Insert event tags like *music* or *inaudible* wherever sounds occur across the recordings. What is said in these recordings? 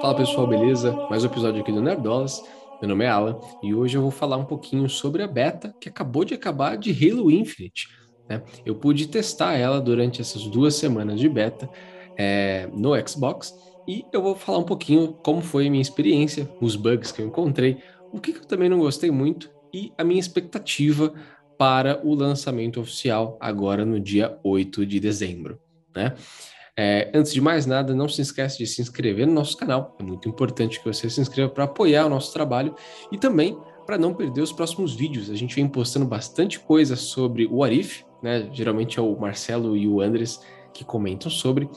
Fala pessoal, beleza? Mais um episódio aqui do Nerdolas. Meu nome é Alan e hoje eu vou falar um pouquinho sobre a beta que acabou de acabar de Halo Infinite. Né? Eu pude testar ela durante essas duas semanas de beta é, no Xbox e eu vou falar um pouquinho como foi a minha experiência, os bugs que eu encontrei, o que, que eu também não gostei muito e a minha expectativa para o lançamento oficial agora no dia 8 de dezembro. Né? É, antes de mais nada, não se esqueça de se inscrever no nosso canal. É muito importante que você se inscreva para apoiar o nosso trabalho e também para não perder os próximos vídeos. A gente vem postando bastante coisa sobre o Arif, né? Geralmente é o Marcelo e o Andres que comentam sobre.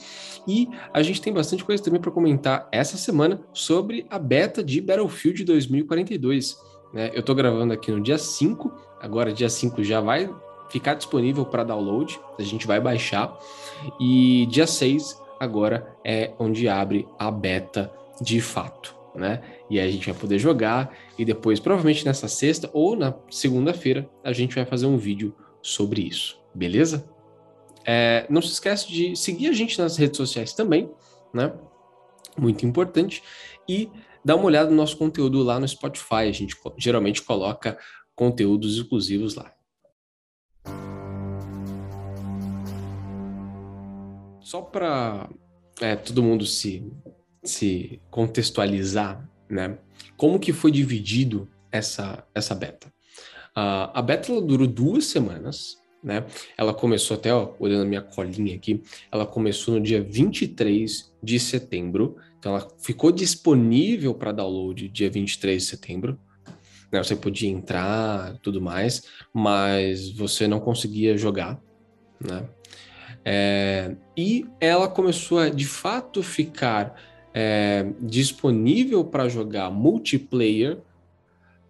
E a gente tem bastante coisa também para comentar essa semana sobre a beta de Battlefield 2042. Né? Eu estou gravando aqui no dia 5, agora dia 5 já vai ficar disponível para download, a gente vai baixar. E dia 6 agora é onde abre a beta de fato, né? E aí a gente vai poder jogar e depois, provavelmente nessa sexta ou na segunda-feira, a gente vai fazer um vídeo sobre isso, beleza? É, não se esquece de seguir a gente nas redes sociais também, né? Muito importante. E dar uma olhada no nosso conteúdo lá no Spotify. A gente geralmente coloca conteúdos exclusivos lá. Só para é, todo mundo se, se contextualizar, né? Como que foi dividido essa, essa beta? Uh, a beta durou duas semanas, né? Ela começou até, ó, olhando a minha colinha aqui, ela começou no dia 23 de setembro. Então ela ficou disponível para download dia 23 de setembro. Né? Você podia entrar, tudo mais, mas você não conseguia jogar, né? É, e ela começou a de fato ficar é, disponível para jogar multiplayer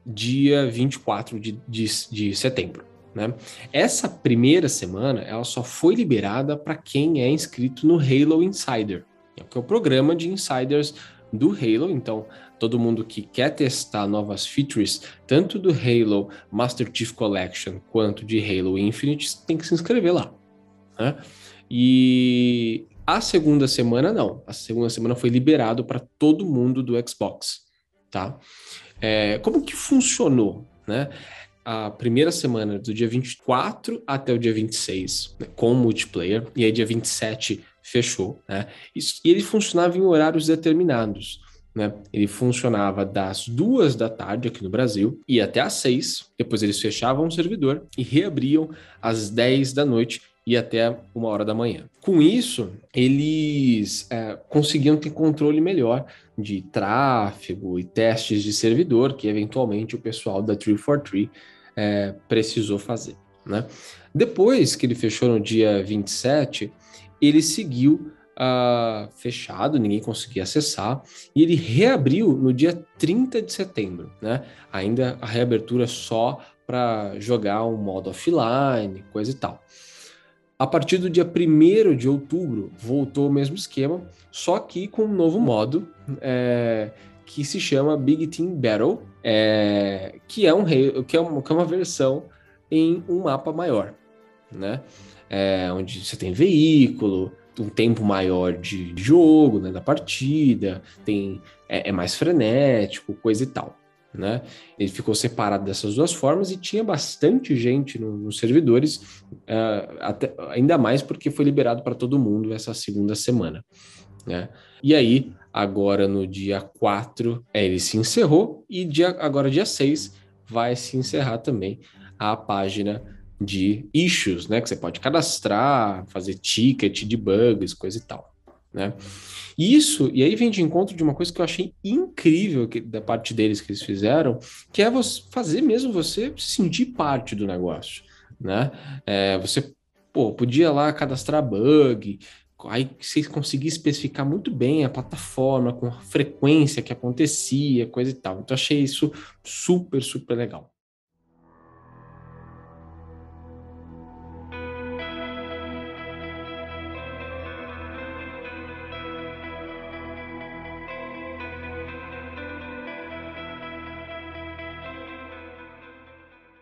dia 24 de, de, de setembro. Né? Essa primeira semana ela só foi liberada para quem é inscrito no Halo Insider, que é o programa de insiders do Halo. Então, todo mundo que quer testar novas features, tanto do Halo Master Chief Collection quanto de Halo Infinite, tem que se inscrever lá. Né? E a segunda semana não. A segunda semana foi liberado para todo mundo do Xbox, tá? É, como que funcionou, né? A primeira semana do dia 24 até o dia 26, né, com multiplayer, e aí dia 27 fechou, né? Isso, e ele funcionava em horários determinados. Né? Ele funcionava das duas da tarde aqui no Brasil e até às seis. Depois eles fechavam o servidor e reabriam às dez da noite e até uma hora da manhã. Com isso, eles é, conseguiam ter controle melhor de tráfego e testes de servidor que eventualmente o pessoal da 343 é, precisou fazer. Né? Depois que ele fechou no dia 27, ele seguiu uh, fechado, ninguém conseguia acessar, e ele reabriu no dia 30 de setembro. Né? Ainda a reabertura só para jogar um modo offline, coisa e tal. A partir do dia 1 de outubro, voltou o mesmo esquema, só que com um novo modo é, que se chama Big Team Battle, é, que, é um, que, é uma, que é uma versão em um mapa maior, né? É, onde você tem veículo, um tempo maior de jogo, né, da partida, tem é, é mais frenético, coisa e tal né? Ele ficou separado dessas duas formas e tinha bastante gente no, nos servidores, uh, até, ainda mais porque foi liberado para todo mundo essa segunda semana, né? E aí, agora no dia 4, é, ele se encerrou e dia, agora dia 6 vai se encerrar também a página de issues, né? Que você pode cadastrar, fazer ticket de bugs, coisa e tal, né? Isso, e aí vem de encontro de uma coisa que eu achei incrível que, da parte deles que eles fizeram, que é você fazer mesmo você sentir parte do negócio, né? É, você, pô, podia lá cadastrar bug, aí você conseguia especificar muito bem a plataforma, com a frequência que acontecia, coisa e tal. Então achei isso super, super legal.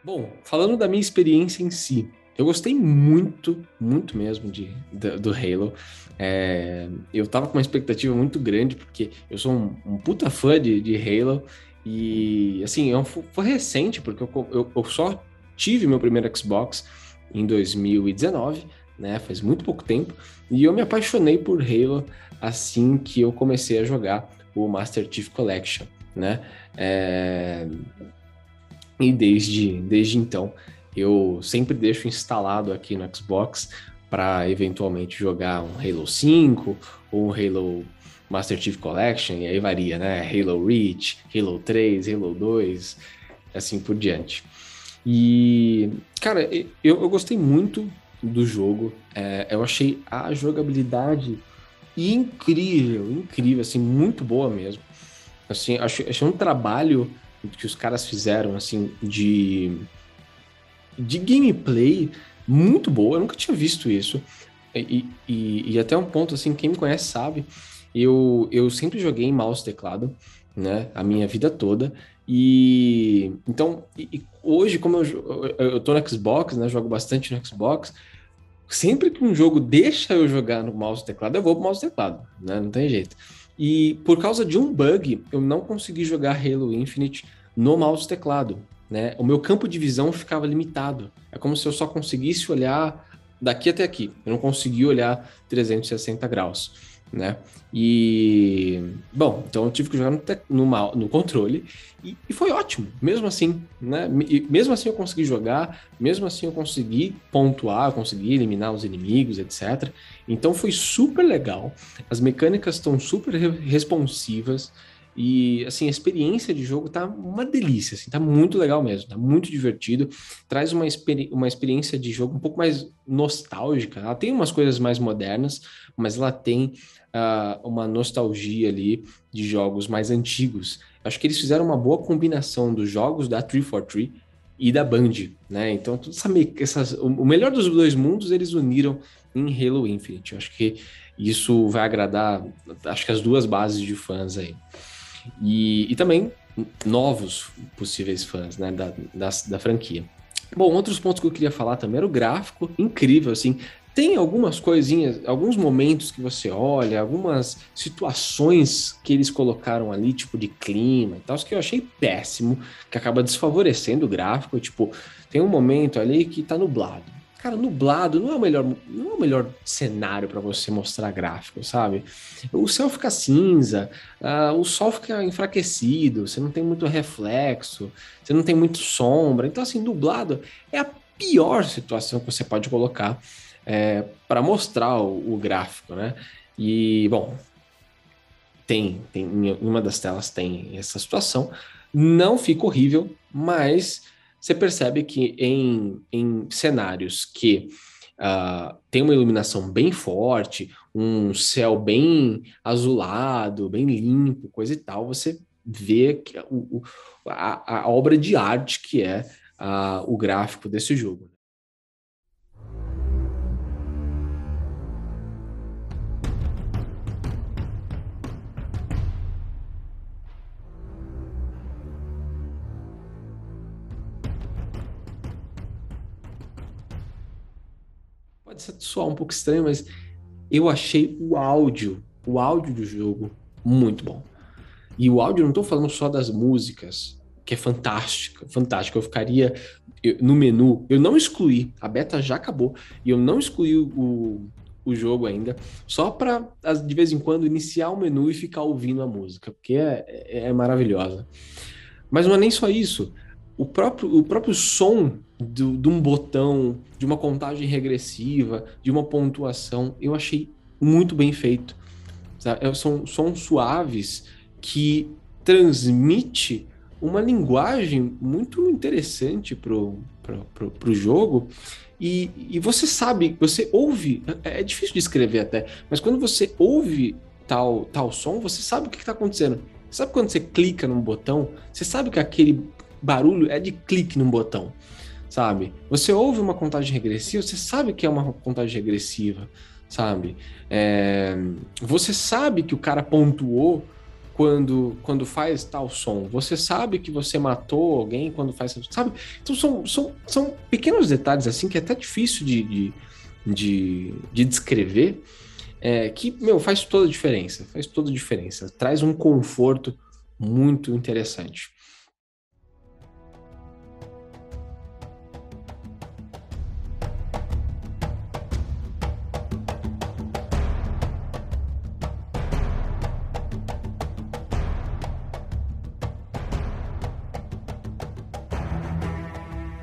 Bom, falando da minha experiência em si, eu gostei muito, muito mesmo de, do, do Halo. É, eu tava com uma expectativa muito grande, porque eu sou um, um puta fã de, de Halo. E, assim, é foi recente, porque eu, eu, eu só tive meu primeiro Xbox em 2019, né? Faz muito pouco tempo. E eu me apaixonei por Halo assim que eu comecei a jogar o Master Chief Collection, né? É... E desde, desde então eu sempre deixo instalado aqui no Xbox para eventualmente jogar um Halo 5 ou um Halo Master Chief Collection, e aí varia, né? Halo Reach, Halo 3, Halo 2, assim por diante. E, cara, eu, eu gostei muito do jogo, é, eu achei a jogabilidade incrível, incrível, assim, muito boa mesmo. Assim, achei, achei um trabalho que os caras fizeram, assim, de, de gameplay muito boa. Eu nunca tinha visto isso. E, e, e, até um ponto, assim, quem me conhece sabe, eu, eu sempre joguei em mouse teclado, né, a minha vida toda. E então, e, hoje, como eu, eu, tô no Xbox, né, jogo bastante no Xbox, sempre que um jogo deixa eu jogar no mouse teclado, eu vou pro mouse teclado, né? Não tem jeito. E por causa de um bug, eu não consegui jogar Halo Infinite no mouse e teclado, né? O meu campo de visão ficava limitado. É como se eu só conseguisse olhar daqui até aqui. Eu não conseguia olhar 360 graus né? E bom, então eu tive que jogar no, no, controle e, e, foi ótimo, mesmo assim, né? E, mesmo assim eu consegui jogar, mesmo assim eu consegui pontuar, consegui eliminar os inimigos, etc. Então foi super legal. As mecânicas estão super responsivas. E, assim, a experiência de jogo tá uma delícia, assim, tá muito legal mesmo, tá muito divertido. Traz uma, experi uma experiência de jogo um pouco mais nostálgica. Ela tem umas coisas mais modernas, mas ela tem uh, uma nostalgia ali de jogos mais antigos. Acho que eles fizeram uma boa combinação dos jogos da 343 e da Band, né? Então, tudo essa, essas, o melhor dos dois mundos eles uniram em Halo Infinite. Acho que isso vai agradar, acho que as duas bases de fãs aí. E, e também novos possíveis fãs, né, da, da, da franquia. Bom, outros pontos que eu queria falar também era o gráfico, incrível, assim, tem algumas coisinhas, alguns momentos que você olha, algumas situações que eles colocaram ali, tipo de clima e tal, que eu achei péssimo, que acaba desfavorecendo o gráfico. Tipo, tem um momento ali que tá nublado. Cara, nublado não é o melhor, não é o melhor cenário para você mostrar gráfico, sabe? O céu fica cinza, uh, o sol fica enfraquecido, você não tem muito reflexo, você não tem muito sombra. Então, assim, nublado é a pior situação que você pode colocar é, para mostrar o, o, gráfico, né? E, bom, tem, tem, em uma das telas tem essa situação. Não fica horrível, mas você percebe que em, em cenários que uh, tem uma iluminação bem forte, um céu bem azulado, bem limpo, coisa e tal, você vê que o, a, a obra de arte que é uh, o gráfico desse jogo. Pode soar um pouco estranho, mas eu achei o áudio, o áudio do jogo muito bom. E o áudio, não estou falando só das músicas, que é fantástica, fantástica. Eu ficaria eu, no menu, eu não excluí, a beta já acabou, e eu não excluí o, o jogo ainda, só para de vez em quando iniciar o menu e ficar ouvindo a música, porque é, é, é maravilhosa. Mas não é nem só isso o próprio, o próprio som do, de um botão, de uma contagem regressiva, de uma pontuação, eu achei muito bem feito. Sabe? É, são sons suaves que transmite uma linguagem muito interessante pro, pro, pro, pro jogo. E, e você sabe, você ouve, é, é difícil de escrever até, mas quando você ouve tal, tal som, você sabe o que está acontecendo. Sabe quando você clica num botão, você sabe que aquele barulho é de clique num botão, sabe? Você ouve uma contagem regressiva, você sabe que é uma contagem regressiva, sabe? É, você sabe que o cara pontuou quando, quando faz tal som. Você sabe que você matou alguém quando faz. Sabe? Então são, são, são pequenos detalhes assim que é até difícil de, de, de, de descrever. É, que, meu, faz toda a diferença. Faz toda a diferença. Traz um conforto muito interessante.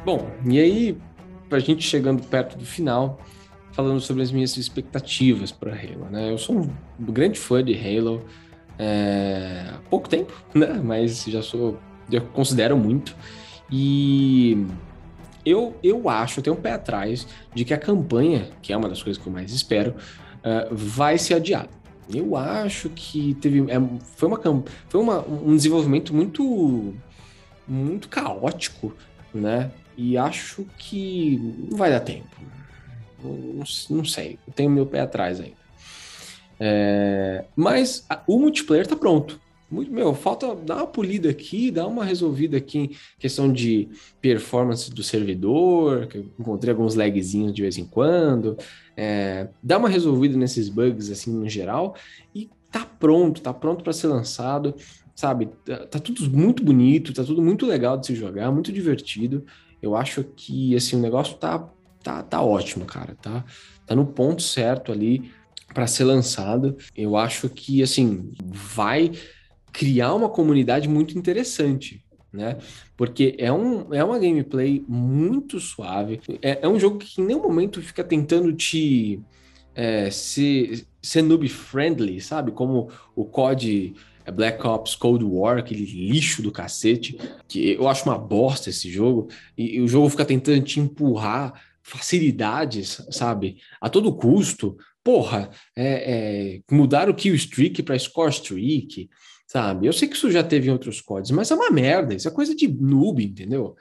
Bom, e aí, pra gente chegando perto do final, falando sobre as minhas expectativas para Halo, né? Eu sou um grande fã de Halo é, há pouco tempo, *laughs* né? Mas já sou, eu considero muito. E eu, eu acho, eu tenho um pé atrás de que a campanha, que é uma das coisas que eu mais espero, uh, vai ser adiada. Eu acho que teve. É, foi uma, foi uma, um desenvolvimento muito, muito caótico, né? E acho que não vai dar tempo. Não, não sei, eu tenho meu pé atrás ainda. É, mas a, o multiplayer tá pronto. Meu, falta dar uma polida aqui, dar uma resolvida aqui em questão de performance do servidor, que eu encontrei alguns lagzinhos de vez em quando, é, dar uma resolvida nesses bugs assim no geral e tá pronto, tá pronto para ser lançado, sabe? Tá, tá, tudo muito bonito, tá tudo muito legal de se jogar, muito divertido. Eu acho que assim o negócio tá tá, tá ótimo, cara, tá tá no ponto certo ali para ser lançado. Eu acho que assim vai criar uma comunidade muito interessante, né? Porque é, um, é uma gameplay muito suave. É, é um jogo que em nenhum momento fica tentando te é, ser, ser noob friendly, sabe? Como o COD Black Ops Cold War, aquele lixo do cacete, que eu acho uma bosta esse jogo, e, e o jogo fica tentando te empurrar facilidades, sabe? A todo custo. Porra, é, é, mudar o kill streak para score streak, sabe? Eu sei que isso já teve em outros códigos, mas é uma merda, isso é coisa de noob, entendeu?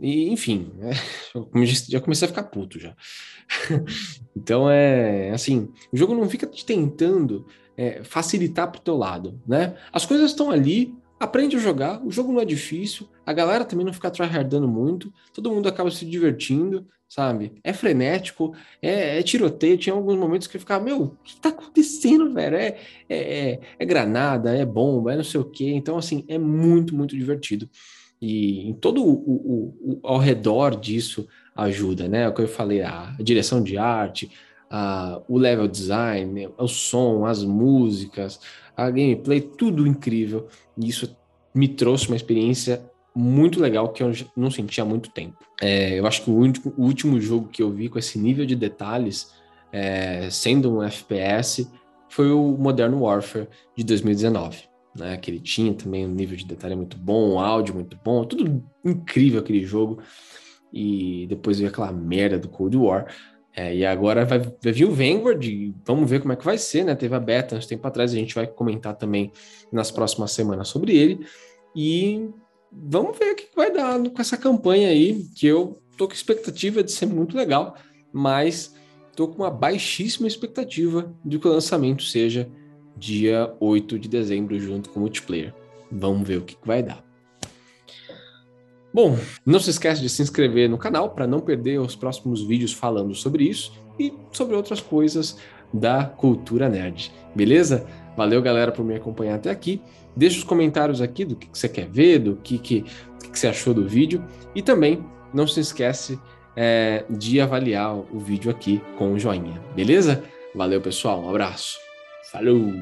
E, enfim, é, *laughs* já comecei a ficar puto já. *laughs* então é assim, o jogo não fica te tentando é, facilitar pro teu lado, né? As coisas estão ali, aprende a jogar, o jogo não é difícil, a galera também não fica tryhardando muito, todo mundo acaba se divertindo, sabe? É frenético, é, é tiroteio, tinha alguns momentos que eu ficava, meu, o que tá acontecendo, velho? É, é, é, é granada, é bomba, é não sei o quê, então assim, é muito, muito divertido. E em todo o, o, o, ao redor disso ajuda, né? É o que eu falei, a direção de arte, o level design, o som, as músicas, a gameplay, tudo incrível. E isso me trouxe uma experiência muito legal que eu não senti há muito tempo. É, eu acho que o, único, o, último jogo que eu vi com esse nível de detalhes, é, sendo um FPS, foi o Modern Warfare de 2019. Né, que ele tinha também um nível de detalhe muito bom, um áudio muito bom, tudo incrível aquele jogo. E depois veio aquela merda do Cold War. É, e agora vai, vai vir o Vanguard, vamos ver como é que vai ser, né? Teve a beta uns tempo atrás, a gente vai comentar também nas próximas semanas sobre ele. E vamos ver o que vai dar com essa campanha aí, que eu tô com expectativa de ser muito legal, mas tô com uma baixíssima expectativa de que o lançamento seja dia 8 de dezembro junto com o multiplayer. Vamos ver o que vai dar. Bom, não se esquece de se inscrever no canal para não perder os próximos vídeos falando sobre isso e sobre outras coisas da cultura nerd, beleza? Valeu, galera, por me acompanhar até aqui. Deixe os comentários aqui do que, você quer ver, do que, que, que, você achou do vídeo e também não se esquece é, de avaliar o vídeo aqui com o joinha, beleza? Valeu, pessoal, um abraço. Falou!